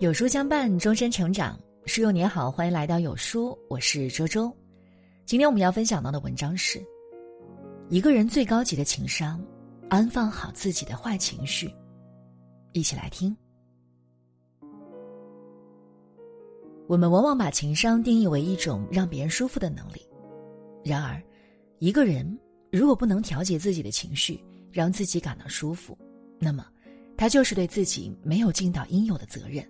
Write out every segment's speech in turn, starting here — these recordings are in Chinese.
有书相伴，终身成长。书友你好，欢迎来到有书，我是周周。今天我们要分享到的文章是：一个人最高级的情商，安放好自己的坏情绪。一起来听。我们往往把情商定义为一种让别人舒服的能力，然而，一个人如果不能调节自己的情绪，让自己感到舒服，那么，他就是对自己没有尽到应有的责任。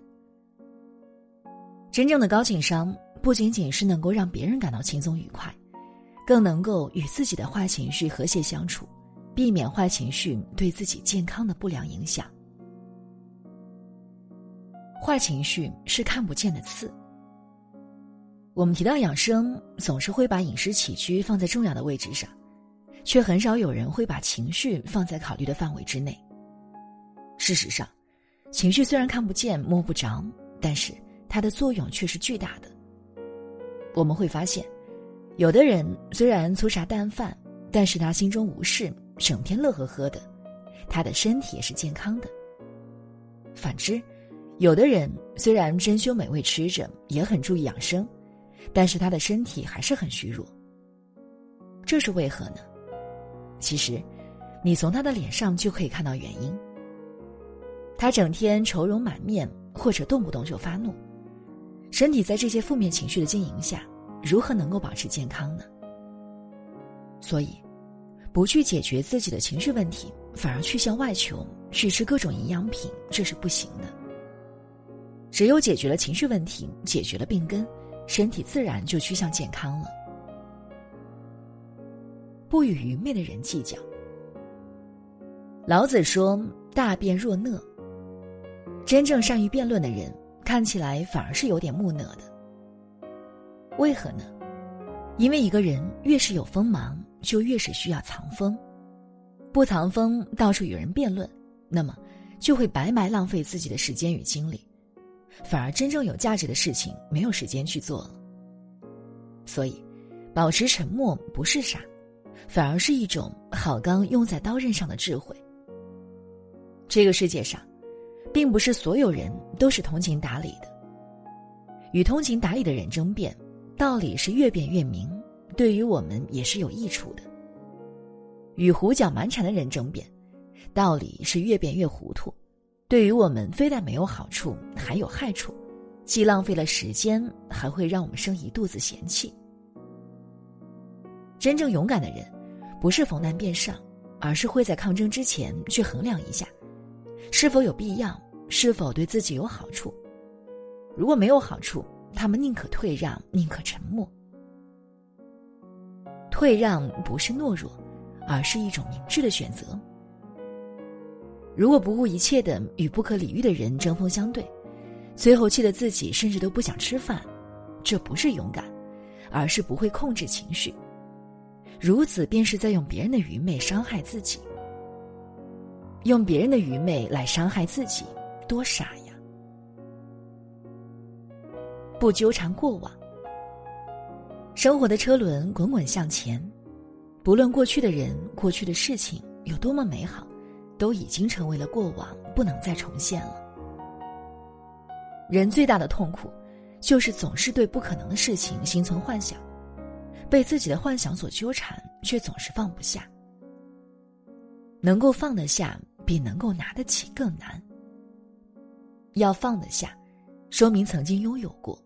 真正的高情商不仅仅是能够让别人感到轻松愉快，更能够与自己的坏情绪和谐相处，避免坏情绪对自己健康的不良影响。坏情绪是看不见的刺。我们提到养生，总是会把饮食起居放在重要的位置上，却很少有人会把情绪放在考虑的范围之内。事实上，情绪虽然看不见摸不着，但是。它的作用却是巨大的。我们会发现，有的人虽然粗茶淡饭，但是他心中无事，整天乐呵呵的，他的身体也是健康的。反之，有的人虽然珍馐美味吃着，也很注意养生，但是他的身体还是很虚弱。这是为何呢？其实，你从他的脸上就可以看到原因。他整天愁容满面，或者动不动就发怒。身体在这些负面情绪的经营下，如何能够保持健康呢？所以，不去解决自己的情绪问题，反而去向外求，去吃各种营养品，这是不行的。只有解决了情绪问题，解决了病根，身体自然就趋向健康了。不与愚昧的人计较。老子说：“大辩若讷。”真正善于辩论的人。看起来反而是有点木讷的，为何呢？因为一个人越是有锋芒，就越是需要藏锋。不藏锋，到处与人辩论，那么就会白白浪费自己的时间与精力，反而真正有价值的事情没有时间去做了。所以，保持沉默不是傻，反而是一种好钢用在刀刃上的智慧。这个世界上。并不是所有人都是通情达理的。与通情达理的人争辩，道理是越辩越明，对于我们也是有益处的。与胡搅蛮缠的人争辩，道理是越辩越糊涂，对于我们非但没有好处，还有害处，既浪费了时间，还会让我们生一肚子嫌弃。真正勇敢的人，不是逢难便上，而是会在抗争之前去衡量一下。是否有必要？是否对自己有好处？如果没有好处，他们宁可退让，宁可沉默。退让不是懦弱，而是一种明智的选择。如果不顾一切的与不可理喻的人针锋相对，最后气得自己甚至都不想吃饭，这不是勇敢，而是不会控制情绪。如此便是在用别人的愚昧伤害自己。用别人的愚昧来伤害自己，多傻呀！不纠缠过往，生活的车轮滚滚向前，不论过去的人、过去的事情有多么美好，都已经成为了过往，不能再重现了。人最大的痛苦，就是总是对不可能的事情心存幻想，被自己的幻想所纠缠，却总是放不下。能够放得下。比能够拿得起更难。要放得下，说明曾经拥有过，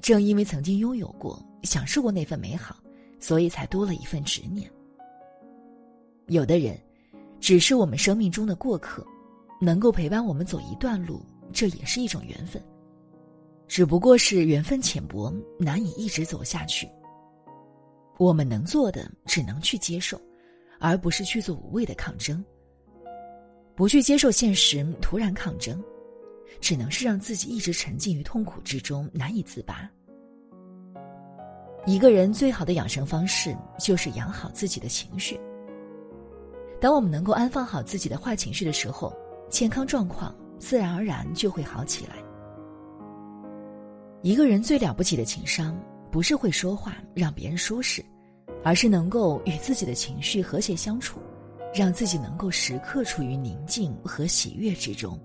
正因为曾经拥有过、享受过那份美好，所以才多了一份执念。有的人，只是我们生命中的过客，能够陪伴我们走一段路，这也是一种缘分。只不过是缘分浅薄，难以一直走下去。我们能做的，只能去接受，而不是去做无谓的抗争。不去接受现实，突然抗争，只能是让自己一直沉浸于痛苦之中，难以自拔。一个人最好的养生方式，就是养好自己的情绪。当我们能够安放好自己的坏情绪的时候，健康状况自然而然就会好起来。一个人最了不起的情商，不是会说话让别人舒适，而是能够与自己的情绪和谐相处。让自己能够时刻处于宁静和喜悦之中。